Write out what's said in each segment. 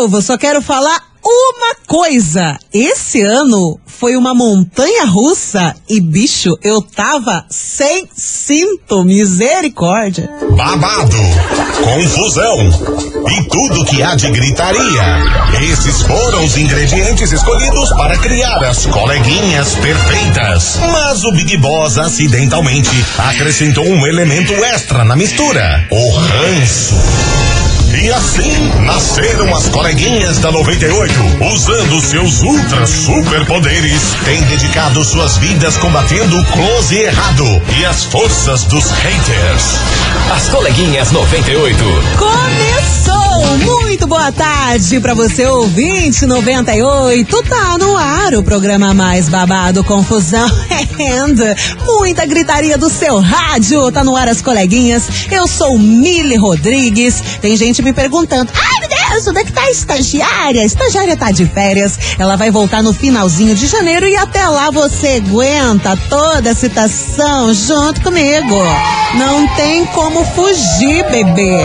povo, só quero falar uma coisa. Esse ano foi uma montanha russa e, bicho, eu tava sem cinto. Misericórdia. Babado, confusão e tudo que há de gritaria. Esses foram os ingredientes escolhidos para criar as coleguinhas perfeitas. Mas o Big Boss acidentalmente acrescentou um elemento extra na mistura: o ranço. E assim nasceram as coleguinhas da 98, usando seus ultra superpoderes, têm dedicado suas vidas combatendo o close errado e as forças dos haters. As coleguinhas 98. Começou! Muito boa tarde para você, ouvinte 98. Tá no ar o programa mais babado, confusão and muita gritaria do seu rádio. Tá no ar as coleguinhas. Eu sou Mili Rodrigues. Tem gente me perguntando: ai onde é que tá estagiária? Estagiária tá de férias. Ela vai voltar no finalzinho de janeiro e até lá você aguenta toda a citação junto comigo. Não tem como fugir, bebê.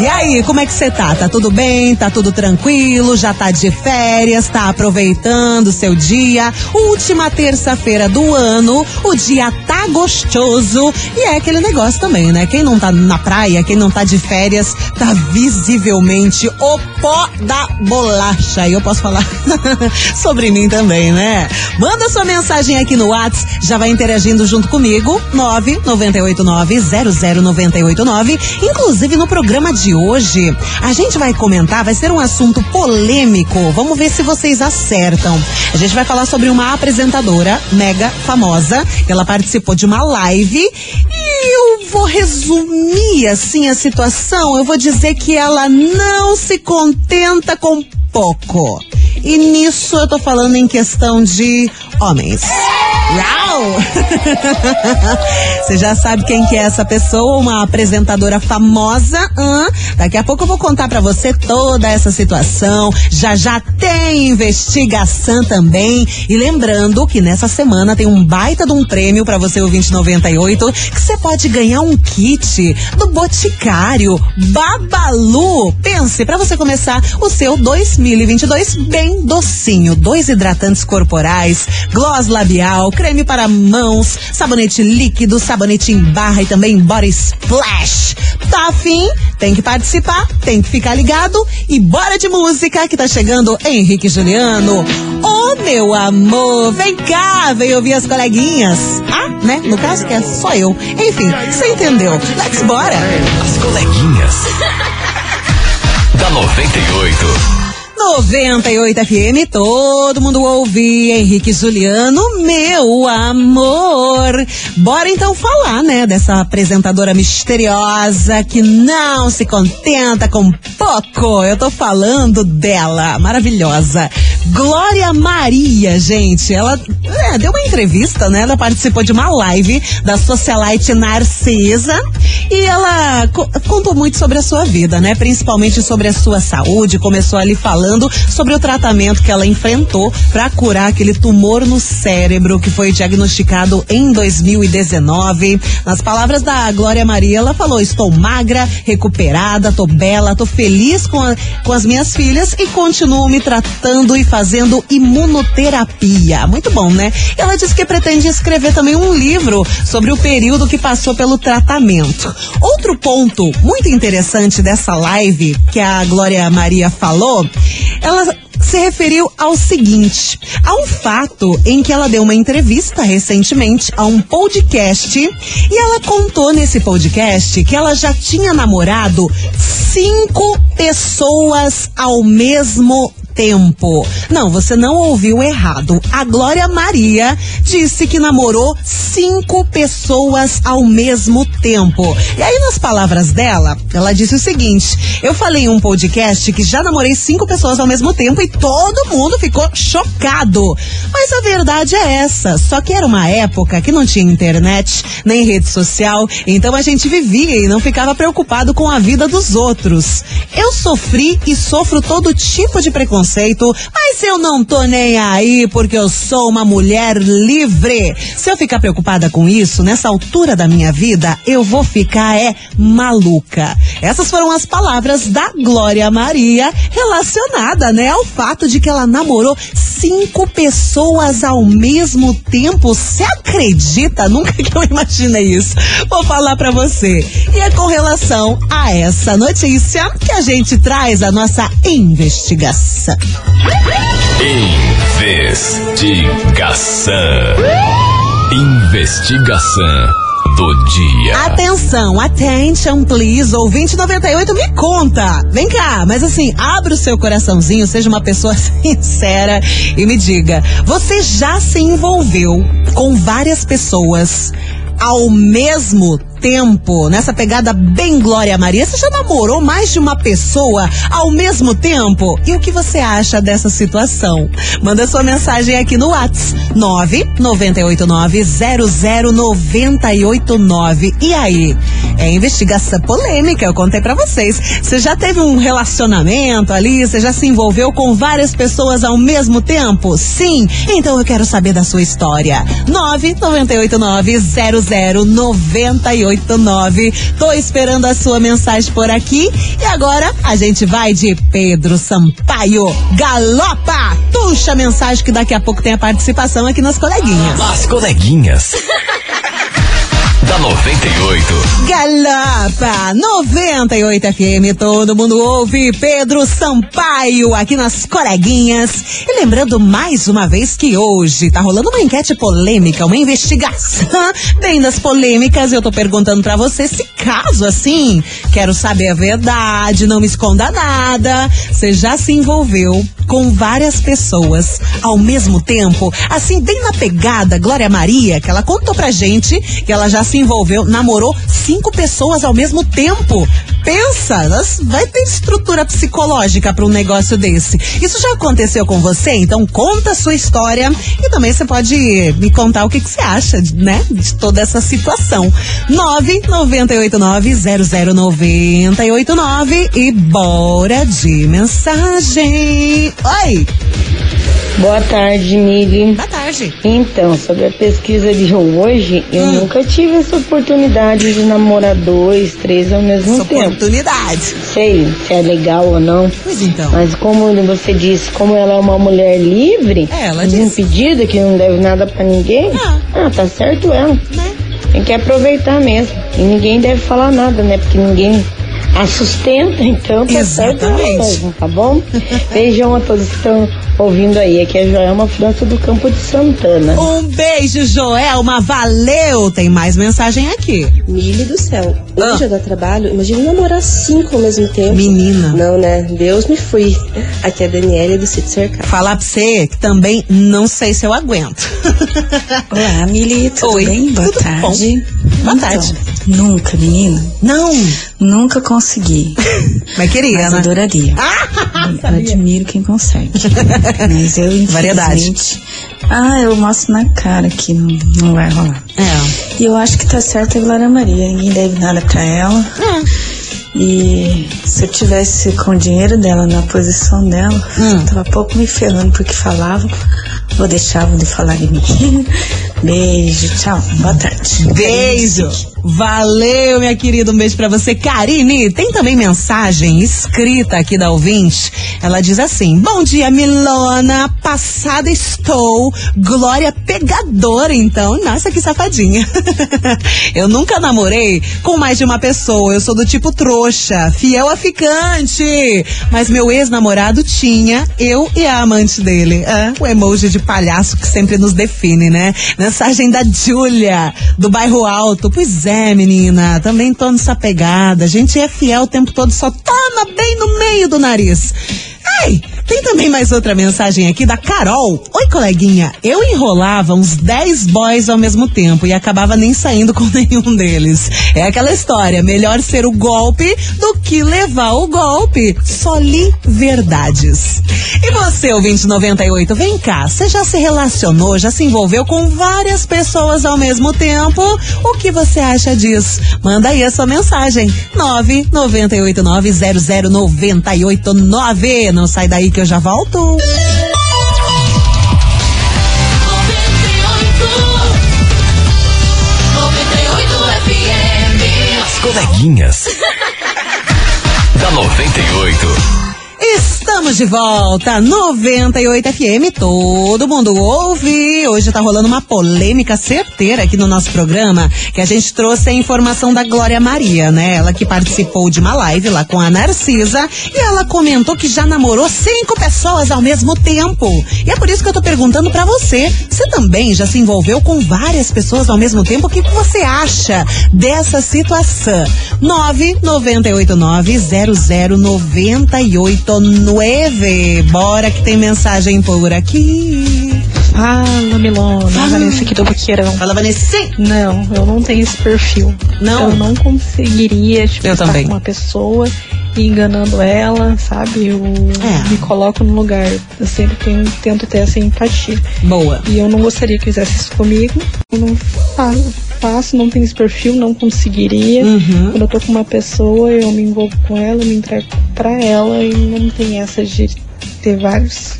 E aí, como é que você tá? Tá tudo bem? Tá tudo tranquilo? Já tá de férias? Tá aproveitando seu dia? Última terça-feira do ano, o dia tá gostoso. E é aquele negócio também, né? Quem não tá na praia, quem não tá de férias, tá visivelmente o pó da bolacha. E eu posso falar sobre mim também, né? Manda sua mensagem aqui no WhatsApp, já vai interagindo junto comigo, 998900989. Inclusive no programa de hoje, a gente vai comentar, vai ser um assunto polêmico. Vamos ver se vocês acertam. A gente vai falar sobre uma apresentadora mega famosa. Ela participou de uma live eu vou resumir assim a situação. Eu vou dizer que ela não se contenta com pouco. E nisso eu tô falando em questão de homens. Uau! Você já sabe quem que é essa pessoa, uma apresentadora famosa. Daqui a pouco eu vou contar para você toda essa situação. Já já tem investigação também. E lembrando que nessa semana tem um baita de um prêmio para você o 2098 que você pode ganhar um kit do Boticário Babalu. Pense para você começar o seu 2022 bem docinho. Dois hidratantes corporais, gloss labial, creme para mãos, sabonete líquido, sabonete em barra e também body splash. Tá afim? Tem que participar, tem que ficar ligado e bora de música que tá chegando Henrique Juliano. Ô oh, meu amor, vem cá, vem ouvir as coleguinhas. Ah, né? No caso que é só eu. Enfim, você entendeu. Let's bora. As coleguinhas. da 98. 98 FM, todo mundo ouve Henrique Juliano, meu amor. Bora então falar, né, dessa apresentadora misteriosa que não se contenta com pouco. Eu tô falando dela, maravilhosa. Glória Maria, gente. Ela é, deu uma entrevista, né? Ela participou de uma live da socialite Narcisa e ela co contou muito sobre a sua vida, né? Principalmente sobre a sua saúde. Começou ali falando sobre o tratamento que ela enfrentou para curar aquele tumor no cérebro que foi diagnosticado em 2019. Nas palavras da Glória Maria, ela falou: Estou magra, recuperada, tô bela, tô feliz com, a, com as minhas filhas e continuo me tratando e fazendo imunoterapia. Muito bom, né? Ela disse que pretende escrever também um livro sobre o período que passou pelo tratamento. Outro ponto muito interessante dessa live que a Glória Maria falou, ela se referiu ao seguinte: a um fato em que ela deu uma entrevista recentemente a um podcast e ela contou nesse podcast que ela já tinha namorado cinco pessoas ao mesmo tempo. Não, você não ouviu errado. A Glória Maria disse que namorou cinco pessoas ao mesmo tempo. E aí, nas palavras dela, ela disse o seguinte: eu falei em um podcast que já namorei cinco pessoas ao mesmo tempo e todo mundo ficou chocado. Mas a verdade é essa. Só que era uma época que não tinha internet, nem rede social, então a gente vivia e não ficava preocupado com a vida dos outros. Eu sofri e sofro todo tipo de preconceito preconceito, mas eu não tô nem aí porque eu sou uma mulher livre. Se eu ficar preocupada com isso, nessa altura da minha vida, eu vou ficar é maluca. Essas foram as palavras da Glória Maria relacionada, né, ao fato de que ela namorou cinco pessoas ao mesmo tempo. Você acredita? Nunca que eu imaginei isso. Vou falar para você. E é com relação a essa notícia que a gente traz a nossa investigação. Investigação. Investigação do dia. Atenção, attention, please. Ouvinte 98, me conta. Vem cá, mas assim, abre o seu coraçãozinho, seja uma pessoa sincera e me diga: você já se envolveu com várias pessoas ao mesmo tempo, nessa pegada bem Glória Maria. Você já namorou mais de uma pessoa ao mesmo tempo? E o que você acha dessa situação? Manda sua mensagem aqui no WhatsApp 998900989. E aí? É investigação polêmica, eu contei para vocês. Você já teve um relacionamento ali? Você já se envolveu com várias pessoas ao mesmo tempo? Sim? Então eu quero saber da sua história. 998900989. 989. Tô esperando a sua mensagem por aqui. E agora a gente vai de Pedro Sampaio. Galopa! Puxa a mensagem que daqui a pouco tem a participação aqui nas coleguinhas. As coleguinhas. da 98. Galopa 98 FM, todo mundo ouve Pedro Sampaio aqui nas coleguinhas. E lembrando mais uma vez que hoje tá rolando uma enquete polêmica, uma investigação bem das polêmicas. Eu tô perguntando para você se caso assim, quero saber a verdade, não me esconda nada. Você já se envolveu com várias pessoas ao mesmo tempo, assim bem na pegada Glória Maria, que ela contou pra gente que ela já se envolveu, namorou cinco pessoas ao mesmo tempo. Pensa, vai ter estrutura psicológica para um negócio desse. Isso já aconteceu com você? Então conta a sua história e também você pode me contar o que, que você acha, né, de toda essa situação. 998900989 e bora de mensagem. Oi! Boa tarde, Mili. Boa tarde. Então, sobre a pesquisa de hoje, eu Hum. nunca tive essa oportunidade de namorar dois, três ao mesmo Essa tempo. oportunidade. Sei se é legal ou não. Pois então. Mas como você disse, como ela é uma mulher livre, É, ela disse. desimpedida, que não deve nada pra ninguém, Ah. ah, tá certo ela. Né? Tem que aproveitar mesmo. E ninguém deve falar nada, né? Porque ninguém a sustenta, então tá certo ela Exatamente. mesmo, tá bom? Beijão a todos que estão ouvindo aí. Aqui é a Joelma França do Campo de Santana. Um beijo, Joelma. Valeu. Tem mais mensagem aqui. Mili do céu. Ah. Hoje já dá trabalho. Imagina namorar cinco ao mesmo tempo. Menina. Não, né? Deus me fui. Aqui é a Daniela do Sítio Cercado. Falar pra você que também não sei se eu aguento. Olá, Mili, tudo Oi, bem? Boa tudo tarde. bom? Boa tarde. Nunca, menina, Não, nunca consegui. mas queria, Mas né? adoraria. eu admiro quem consegue. Mas eu, infelizmente... Variedade. Ah, eu mostro na cara que não, não vai rolar. É. E eu acho que tá certa a Glória Maria. Ninguém deve nada pra ela. E se eu tivesse com o dinheiro dela na posição dela, Hum. tava pouco me ferrando porque falavam. Ou deixavam de falar de mim. Beijo, tchau. Boa tarde. Beijo. Valeu, minha querida. Um beijo pra você. Karine, tem também mensagem escrita aqui da ouvinte. Ela diz assim: Bom dia, Milona. Passada estou. Glória pegadora, então. Nossa, que safadinha. Eu nunca namorei com mais de uma pessoa. Eu sou do tipo trouxa, fiel a ficante. Mas meu ex-namorado tinha, eu e a amante dele. Ah, o emoji de palhaço que sempre nos define, né? Mensagem da Júlia, do bairro Alto. Pois é, menina, também tô nessa pegada. A gente é fiel o tempo todo, só toma bem no meio do nariz. Ai, tem também mais outra mensagem aqui da Carol. Oi, coleguinha. Eu enrolava uns 10 boys ao mesmo tempo e acabava nem saindo com nenhum deles. É aquela história, melhor ser o golpe do que levar o golpe. Só li verdades. E você, ouvinte 98, vem cá, você já se relacionou, já se envolveu com várias pessoas ao mesmo tempo? O que você acha disso? Manda aí a sua mensagem. 998900989. Não sai daí que eu já volto. As coleguinhas. Da 98. Estamos de volta, 98 FM, todo mundo ouve. Hoje tá rolando uma polêmica certeira aqui no nosso programa, que a gente trouxe a informação da Glória Maria, né? Ela que participou de uma live lá com a Narcisa e ela comentou que já namorou cinco pessoas ao mesmo tempo. E é por isso que eu tô perguntando pra você, você também já se envolveu com várias pessoas ao mesmo tempo? O que, que você acha dessa situação? 998900989. Bora que tem mensagem por aqui. Fala, Milona. Fala. Vanessa aqui do Boqueirão. Fala, Vanessa. Não, eu não tenho esse perfil. Não? Eu não conseguiria, tipo, Eu estar também. com uma pessoa enganando ela, sabe? Eu É. me coloco no lugar. Eu sempre tenho, tento ter essa empatia. Boa. E eu não gostaria que fizesse isso comigo. Eu não faço, não tenho esse perfil, não conseguiria. Uhum. Quando eu tô com uma pessoa, eu me envolvo com ela, eu me entrego pra ela e não tem essa de ter vários.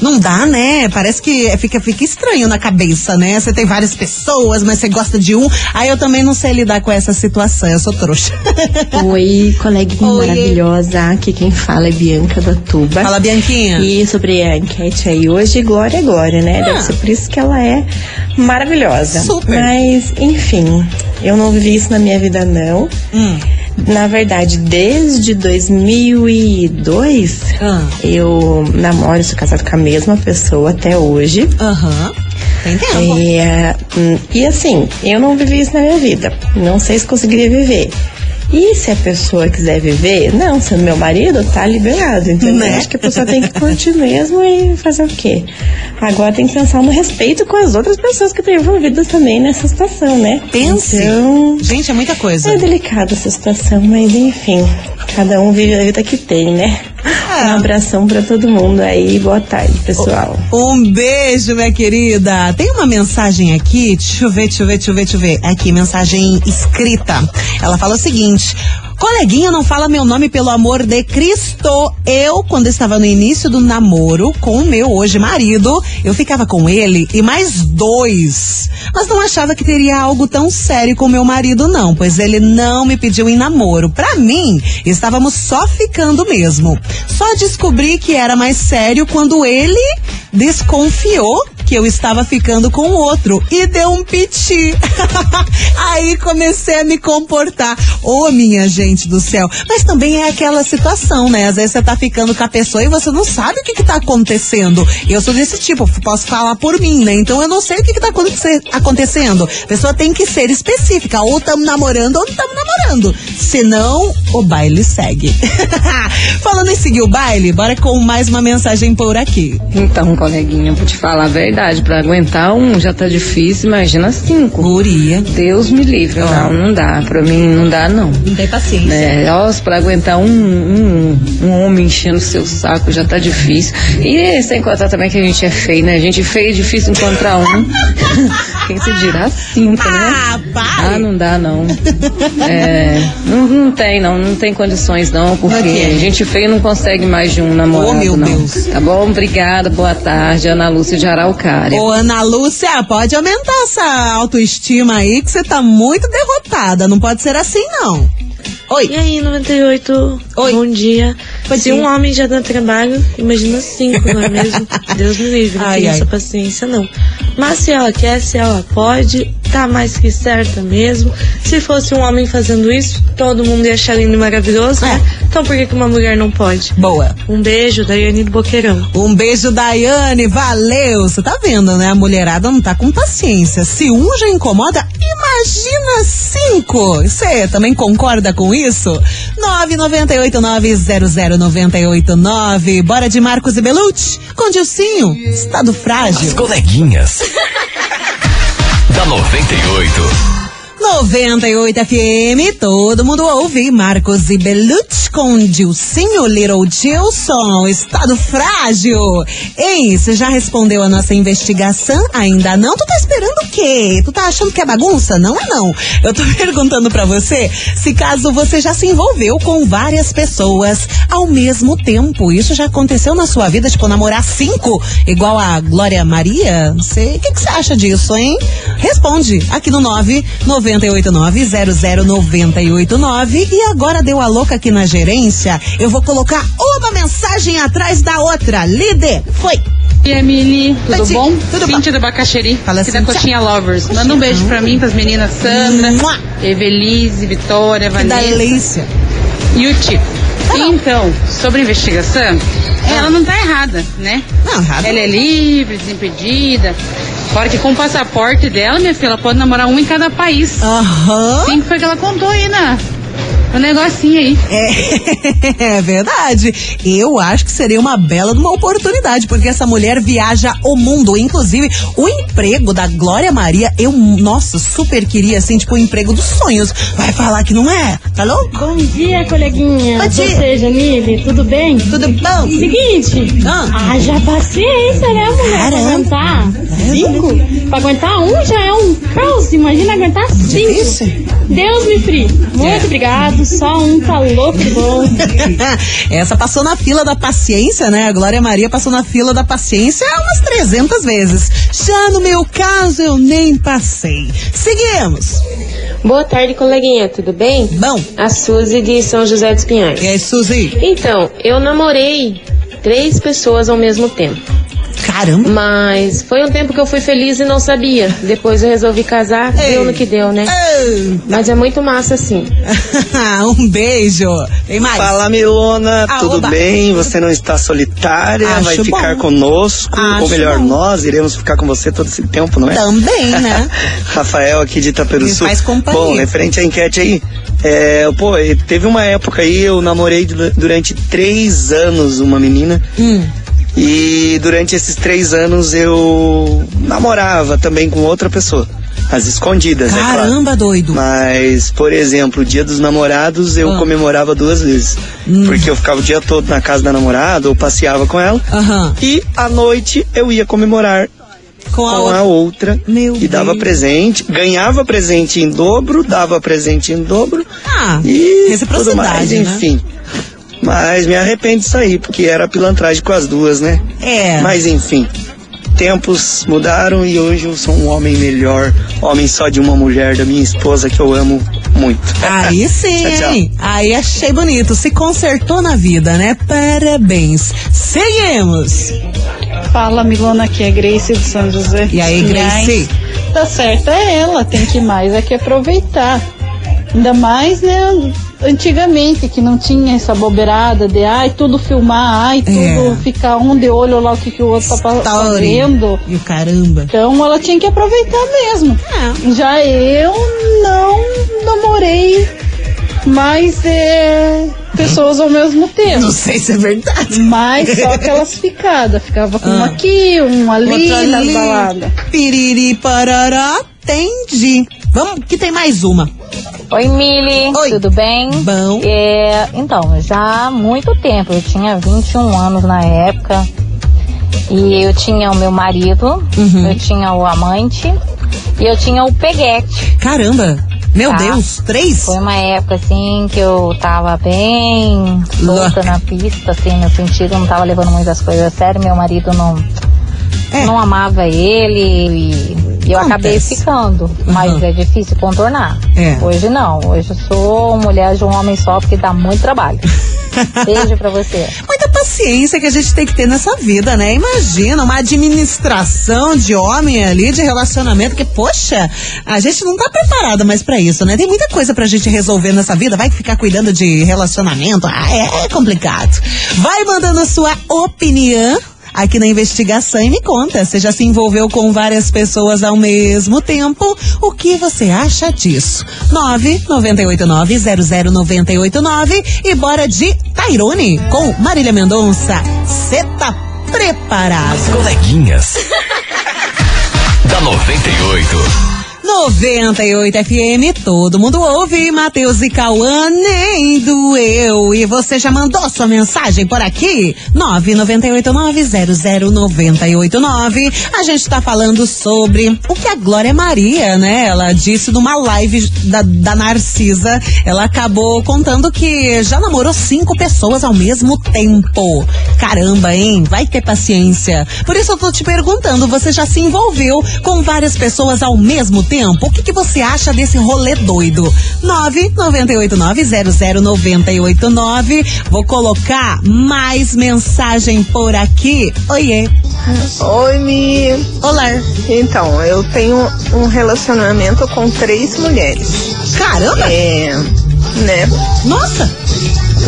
Não dá, né? Parece que fica, fica estranho na cabeça, né? Você tem várias pessoas, mas você gosta de um. Aí eu também não sei lidar com essa situação, eu sou trouxa. Oi, coleguinha Oi. maravilhosa. Aqui quem fala é Bianca da Tuba. Fala, Bianquinha. E sobre a enquete aí hoje, Glória é Glória, né? Deve Ah. ser por isso que ela é maravilhosa. Super. Mas, enfim, eu não vivi isso na minha vida, não. Hum. Na verdade, desde 2002, Ah. eu namoro, sou casada com a mesma pessoa até hoje. Aham. Tem tempo. É, hum, e assim, eu não vivi isso na minha vida. Não sei se conseguiria viver. E se a pessoa quiser viver, não, se é meu marido, tá liberado. Então Né? acho que a pessoa tem que curtir mesmo e fazer o quê? Agora tem que pensar no respeito com as outras pessoas que estão envolvidas também nessa situação, né? Pense. Então, Gente, é muita coisa. é delicada essa situação, mas enfim, cada um vive a vida que tem, né? É. Um abração pra todo mundo aí, boa tarde, pessoal. Um beijo, minha querida. Tem uma mensagem aqui, deixa eu ver, deixa eu ver, deixa eu ver, deixa eu ver. Aqui, mensagem escrita. Ela fala o seguinte. Coleguinha, não fala meu nome pelo amor de Cristo. Eu, quando estava no início do namoro com o meu hoje marido, eu ficava com ele e mais dois. Mas não achava que teria algo tão sério com meu marido, não, pois ele não me pediu em namoro. Pra mim, estávamos só ficando mesmo. Só descobri que era mais sério quando ele desconfiou que eu estava ficando com outro e deu um piti. Aí comecei a me comportar. Ô, minha gente do céu. Mas também é aquela situação, né? Às vezes você tá ficando com a pessoa e você não sabe o que que tá acontecendo. Eu sou desse tipo, posso falar por mim, né? Então eu não sei o que que tá aconte- acontecendo. A pessoa tem que ser específica. Ou estamos namorando ou não estamos namorando. Senão, o baile segue. Falando em seguir o baile, bora com mais uma mensagem por aqui. Então, coleguinha, vou te falar a verdade. Pra aguentar um já tá difícil, imagina cinco. Guria. Deus me livre. Não, não dá. Pra mim, não dá, não. Não tem paciência. Né? Nossa, pra aguentar um, um, um homem enchendo seu saco já tá difícil. E sem contar também que a gente é feio, né? A gente feio é difícil encontrar um. Quem se dirá cinco, né? Ah, para! Ah, não dá, não. É, não, não tem, não. Não tem condições, não. Porque Ok. gente feia não consegue mais de um namorado, Oh, meu não. Deus. Tá bom? Obrigada, boa tarde. Ana Lúcia de Araucária. Ô, Ana Lúcia, pode aumentar essa autoestima aí, que você tá muito derrotada. Não pode ser assim, não. Oi. E aí, 98? Oi. Bom dia. Bom Se dia. um homem já dá trabalho, imagina cinco, não é mesmo? Deus me livre, não Ai, tenho ai. essa paciência não. Mas se ela quer, se ela pode, tá mais que certa mesmo. Se fosse um homem fazendo isso, todo mundo ia achar lindo e maravilhoso, né? É. Então por que, que uma mulher não pode? Boa. Um beijo, Daiane do Boqueirão. Um beijo, Daiane. Valeu. Você tá vendo, né? A mulherada não tá com paciência. Se um já incomoda, imagina cinco. Você também concorda com isso? 998900989. Bora de Marcos e Belucci. Com Dilcinho. Estado As frágil. coleguinhas. da 98. 98 FM, todo mundo ouve. Marcos e Belucci com Dilcinho Little Dilson, estado frágil. Ei, você já respondeu a nossa investigação? Ainda não? Tu tá esperando o quê? Tu tá achando que é bagunça? Não é não. Eu tô perguntando pra você se caso você já se envolveu com várias pessoas ao mesmo tempo. Isso já aconteceu na sua vida? Tipo, namorar cinco, igual a Glória Maria? Você, o que você acha disso, hein? Responde aqui no 998900989 e agora deu a louca aqui na gerência. Eu vou colocar uma mensagem atrás da outra. Líder, foi. E Emily, tudo bom? tudo bom. Cíntia do Bacaxeri, Fala, aqui da Cíntia. Coxinha Lovers. Manda um beijo pra mim, pras meninas Sandra, Mua. Evelise, Vitória, Que Vanessa delícia. e o Tito. Então, sobre investigação, ela não tá errada, né? Não, errado. Ela é livre, desimpedida. Fora que com o passaporte dela, minha filha, ela pode namorar um em cada país. Aham. Sim, foi que ela contou aí na, no negocinho aí. É, é verdade. Eu acho que seria uma bela de uma oportunidade, porque essa mulher viaja o mundo. Inclusive, o emprego da Glória Maria, eu, nossa, super queria, assim, tipo, o emprego dos sonhos. Vai falar que não é? Tá louco? Bom dia, coleguinha. Bom dia. Você, Jamile, tudo bem? Tudo bom? Seguinte, Ah. haja paciência, né, mulher? Caramba. Pra aguentar cinco? Pra aguentar um já é um caos, imagina aguentar cinco. Difícil. Deus me free. Muito É. só um tá louco de bom. Essa passou na fila da paciência, né? A Glória Maria passou na fila da paciência umas 300 vezes. Já no meu caso, eu nem passei. Seguimos. Boa tarde, coleguinha, tudo bem? Bom, A Suzy de São José dos Pinhais. e aí, Suzy? Então, eu namorei três pessoas ao mesmo tempo. Caramba. Mas foi um tempo que eu fui feliz e não sabia. Depois eu resolvi casar, Ei. deu no que deu, né? Ah, Mas é muito massa, assim. um beijo. Tem mais? Fala Milona, Ah, tudo oba. bem? Você não está solitária, Acho vai ficar bom. conosco, Acho ou melhor, bom. nós iremos ficar com você todo esse tempo, não é? Também, né? Rafael aqui de Itaperuçu. Faz companhia. Bom, referente à enquete aí, é, pô, teve uma época aí, eu namorei du- durante três anos uma menina. Hum. E durante esses três anos eu namorava também com outra pessoa. Às escondidas, é claro. Caramba, doido. Mas, por exemplo, o dia dos namorados eu Ah. comemorava duas vezes. Hum. Porque eu ficava o dia todo na casa da namorada ou passeava com ela. Aham. E à noite eu ia comemorar Com a com outra. a outra. Meu e dava Deus. presente, ganhava presente em dobro, dava presente em dobro. Ah, E tudo reciprocidade, mais, né? Mas me arrependo disso aí, porque era pilantragem com as duas, né? É. Mas enfim, tempos mudaram e hoje eu sou um homem melhor, homem só de uma mulher, da minha esposa que eu amo muito. Aí sim, Tchau, tchau. hein? Aí achei bonito. Se consertou na vida, né? Parabéns. Seguimos. Fala, Milona, aqui é Grace de São José. E aí, Grace? Pinhais. Tá certo, é ela, tem que mais é que aproveitar. Ainda mais, né, antigamente, que não tinha essa bobeirada de, ai, tudo filmar, ai, tudo É. ficar um de olho lá o que, que o outro tá Story. fazendo. E o caramba. Então ela tinha que aproveitar mesmo. É. Já eu não namorei mais é, pessoas ao mesmo tempo. Não sei se é verdade. Mas só aquelas ficadas. Ficava com um Ah. aqui, um ali ali. baladas. Piriri parará, entendi. Vamos, que tem mais uma. Oi, Mili, Oi. tudo bem? Bom. É, então, já há muito tempo, eu tinha 21 anos na época, e eu tinha o meu marido, Uhum. eu tinha o amante, e eu tinha o peguete. Caramba. Meu Tá. Deus, três? Foi uma época, assim, que eu tava bem Louca. solta na pista, assim, no sentido, não tava levando muitas coisas a sério, meu marido não, É. não amava ele, e e eu acabei ficando, mas Uhum. é difícil contornar. É. Hoje não, hoje eu sou mulher de um homem só porque dá muito trabalho. Beijo pra você. Muita paciência que a gente tem que ter nessa vida, né? Imagina uma administração de homem ali, de relacionamento, que, poxa, a gente não tá preparada mais pra isso, né? Tem muita coisa pra gente resolver nessa vida. Vai ficar cuidando de relacionamento? Ah, é complicado. Vai mandando a sua opinião aqui na investigação e me conta. Você já se envolveu com várias pessoas ao mesmo tempo? O que você acha disso? 998900989 e bora de Tairone com Marília Mendonça. Cê tá preparado? As coleguinhas. da 98. 98 FM, todo mundo ouve. Matheus e Cauã, nem doeu. E você já mandou sua mensagem por aqui? 998900989. A gente tá falando sobre o que a Glória Maria, né? Ela disse numa live da, da Narcisa. Ela acabou contando que já namorou cinco pessoas ao mesmo tempo. Caramba, hein? Vai ter paciência. Por isso eu tô te perguntando, você já se envolveu com várias pessoas ao mesmo tempo? O que, que você acha desse rolê doido? 998900989. Vou colocar mais mensagem por aqui. Oiê. Oi, Mi. Olá. Então, eu tenho um relacionamento com três mulheres. Caramba! É, né? Nossa!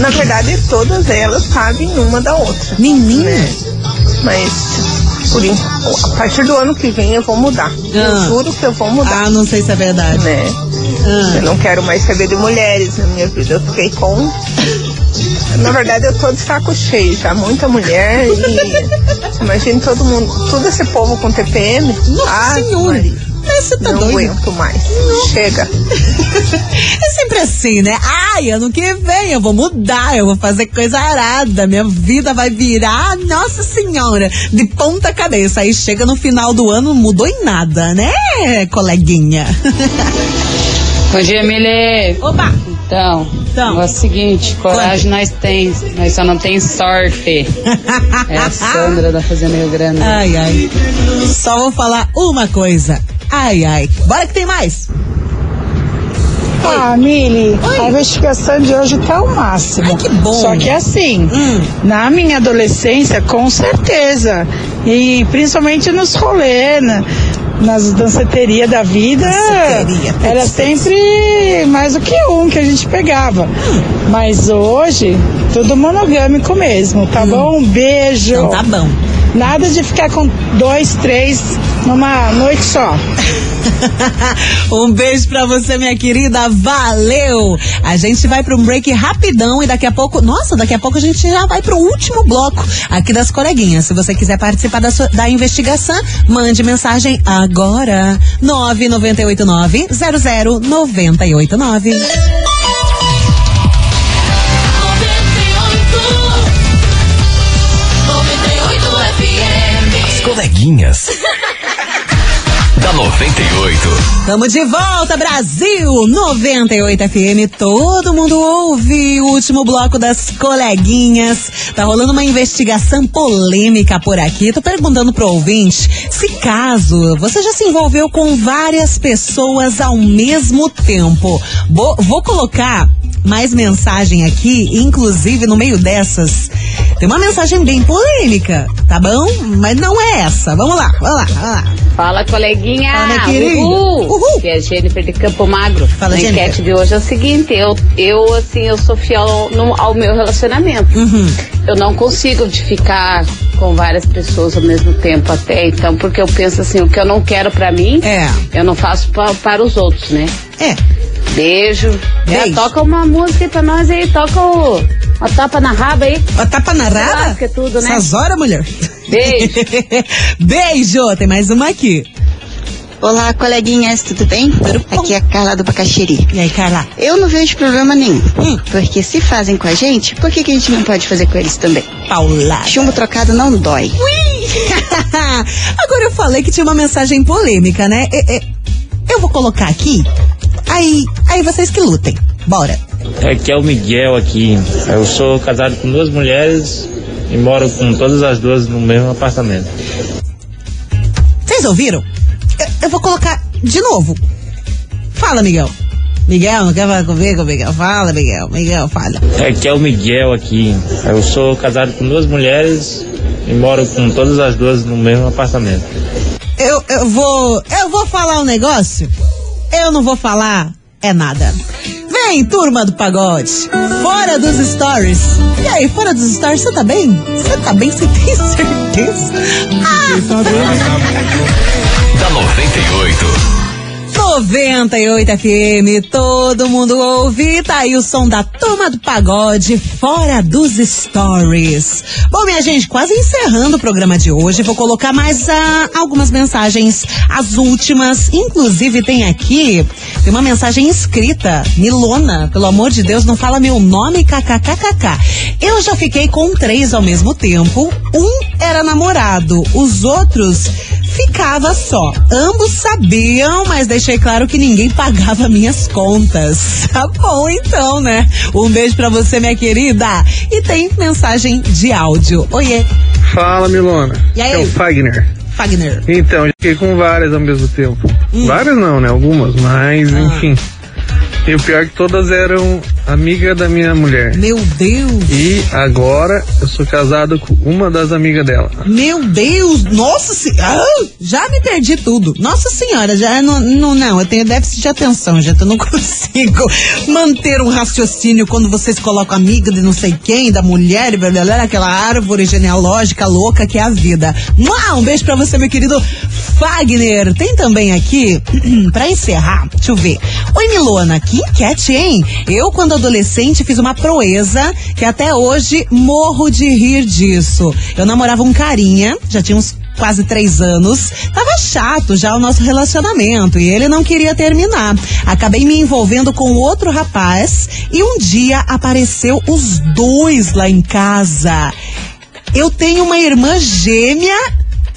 Na verdade, todas elas sabem uma da outra. Menina! Né? Mas, por, a partir do ano que vem eu vou mudar. Ah. Eu juro que eu vou mudar. Ah, não sei se é verdade. Né? Ah. Eu não quero mais saber de mulheres na minha vida. Eu fiquei com. Na verdade, eu tô de saco cheio já. Muita mulher e. Imagina todo mundo. Todo esse povo com TPM. Nossa ah, Senhora. Maria. Você tá não doido? aguento mais. Chega. É sempre assim, né? Ai, ano que vem eu vou mudar, eu vou fazer coisa arada, minha vida vai virar, nossa senhora, de ponta cabeça. Aí chega no final do ano, não mudou em nada, né, coleguinha? Bom dia, Mile. Opa! Então, Então. é o seguinte, coragem nós tem, nós só não tem sorte. É a Sandra da Fazenda Rio Grande. Ai, ai. Só vou falar uma coisa. Ai, ai. Bora que tem mais. Ah, Mili, a investigação de hoje tá o máximo. que bom. Só que assim, Hum. na minha adolescência, com certeza. E principalmente nos rolês, né? nas danceterias da vida, Danceteria, era sempre mais do que um que a gente pegava. Mas hoje, tudo monogâmico mesmo, tá bom? Um beijo. Então tá bom. Nada de ficar com dois, três numa noite só. um beijo pra você, minha querida. Valeu! A gente vai pra um break rapidão e daqui a pouco, nossa, daqui a pouco a gente já vai pro último bloco aqui das coleguinhas. Se você quiser participar da, sua- da investigação, mande mensagem agora. 9989 00989. As coleguinhas. Da 98. Tamo de volta, Brasil! 98 FM, todo mundo ouve. O último bloco das coleguinhas. Tá rolando uma investigação polêmica por aqui. Tô perguntando pro ouvinte se caso você já se envolveu com várias pessoas ao mesmo tempo. Vou colocar mais mensagem aqui, inclusive no meio dessas. Tem uma mensagem bem polêmica, tá bom? Mas não é essa. Vamos lá, vamos lá, vamos lá. Fala, coleguinha! Fala, querida. Uhul! Uhul. Que é Jennifer de Campo Magro. Fala, a Jennifer. enquete de hoje é o seguinte, eu, eu assim, eu sou fiel no- ao meu relacionamento. Uhum. Eu não consigo de ficar com várias pessoas ao mesmo tempo até, então, porque eu penso assim, o que eu não quero pra mim, É. eu não faço pa- para os outros, né? É. Beijo. Já Beijo. toca uma música aí pra nós aí, toca o, uma tapa na raba aí. Ó, tapa na raba? Lasca tudo, né? Essas horas, mulher. Beijo. Beijo. Tem mais uma aqui. Olá, coleguinhas, tudo bem? Aqui é a Carla do Bacaxiri. E aí, Carla? Eu não vejo problema nenhum. Hum. Porque se fazem com a gente, por que, que a gente não pode fazer com eles também? Paula. Chumbo trocado não dói. Agora eu falei que tinha uma mensagem polêmica, né? É, é, eu vou colocar aqui. Aí, aí vocês que lutem. Bora. É que é o Miguel aqui. Eu sou casado com duas mulheres e moro com todas as duas no mesmo apartamento. Vocês ouviram? Eu, eu vou colocar de novo. Fala, Miguel. Miguel, não quer falar comigo, Miguel? Fala, Miguel. Miguel, fala. É que é o Miguel aqui. Eu sou casado com duas mulheres e moro com todas as duas no mesmo apartamento. Eu, eu vou. Eu vou falar um negócio. Eu não vou falar é nada. Vem, turma do pagode. Fora dos stories. E aí, fora dos stories, você tá bem? Você tá bem? Você tem certeza? Ah! Da 98. 98 FM, todo mundo ouve, tá aí o som da turma do pagode, fora dos stories. Bom, minha gente, quase encerrando o programa de hoje, vou colocar mais ah, algumas mensagens, as últimas, inclusive tem aqui, tem uma mensagem escrita, Milona, pelo amor de Deus, não fala meu nome, kkkk. Eu já fiquei com três ao mesmo tempo, um era namorado, os outros ficava só. Ambos sabiam, mas deixei claro que ninguém pagava minhas contas. Tá bom, então, né? Um beijo pra você, minha querida. E tem mensagem de áudio. Oiê. Fala, Milona. E aí? É o Fagner. Fagner. Então, fiquei com várias ao mesmo tempo. Várias não, né? Algumas, mas enfim. E o pior é que todas eram amiga da minha mulher. Meu Deus! E agora eu sou casado com uma das amigas dela. Meu Deus, nossa senhora, já me perdi tudo. Nossa senhora, já não, não, não, eu tenho déficit de atenção, gente, eu não consigo manter um raciocínio quando vocês colocam amiga de não sei quem, da mulher, blá, blá, blá, aquela árvore genealógica louca que é a vida. Mua, Um beijo pra você, meu querido Fagner. Tem também aqui, pra encerrar, deixa eu ver. Oi, Milona, que enquete, hein? Eu, quando adolescente, fiz uma proeza que até hoje morro de rir disso. Eu namorava um carinha, já tinha uns quase três anos. Tava chato já o nosso relacionamento e ele não queria terminar. Acabei me envolvendo com outro rapaz e um dia apareceu os dois lá em casa. Eu tenho uma irmã gêmea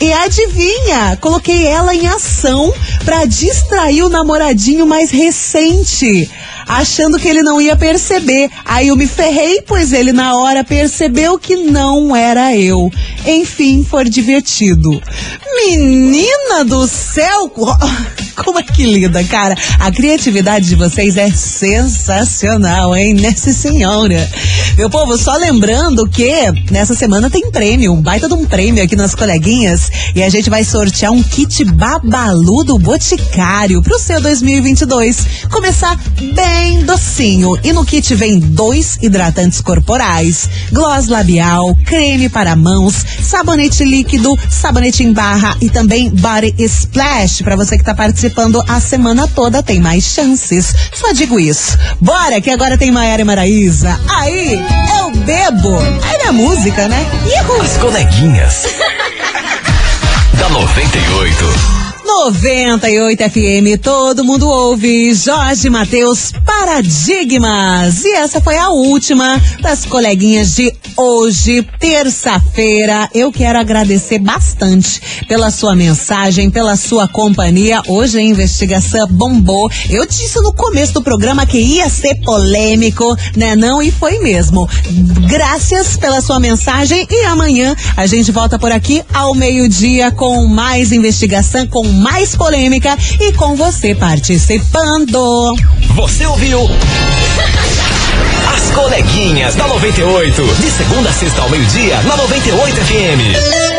e adivinha, coloquei ela em ação pra distrair o namoradinho mais recente, achando que ele não ia perceber. Aí eu me ferrei, pois ele na hora percebeu que não era eu. Enfim, foi divertido. Menina do céu! Como é que lida, cara? A criatividade de vocês é sensacional, hein? Nessa senhora. Meu povo, só lembrando que nessa semana tem prêmio, um baita de um prêmio aqui nas coleguinhas. E a gente vai sortear um kit babalu do Boticário pro seu 2022. Começar bem docinho. E no kit vem dois hidratantes corporais, gloss labial, creme para mãos, sabonete líquido, sabonete em barra e também body splash para você que tá participando a semana toda tem mais chances. Só digo isso. Bora que agora tem Maiara e Maraísa. Aí eu bebo. Aí é música, né? Ihu. As coleguinhas. da 98. 98 FM, todo mundo ouve. Jorge Matheus Paradigmas. E essa foi a última das coleguinhas de hoje, terça-feira. Eu quero agradecer bastante pela sua mensagem, pela sua companhia. Hoje a investigação bombou. Eu disse no começo do programa que ia ser polêmico, né? Não, e foi mesmo. Graças pela sua mensagem e amanhã a gente volta por aqui ao meio-dia com mais investigação, com mais polêmica e com você participando. Você ouviu? As coleguinhas da 98. De segunda a sexta ao meio-dia, na 98 FM.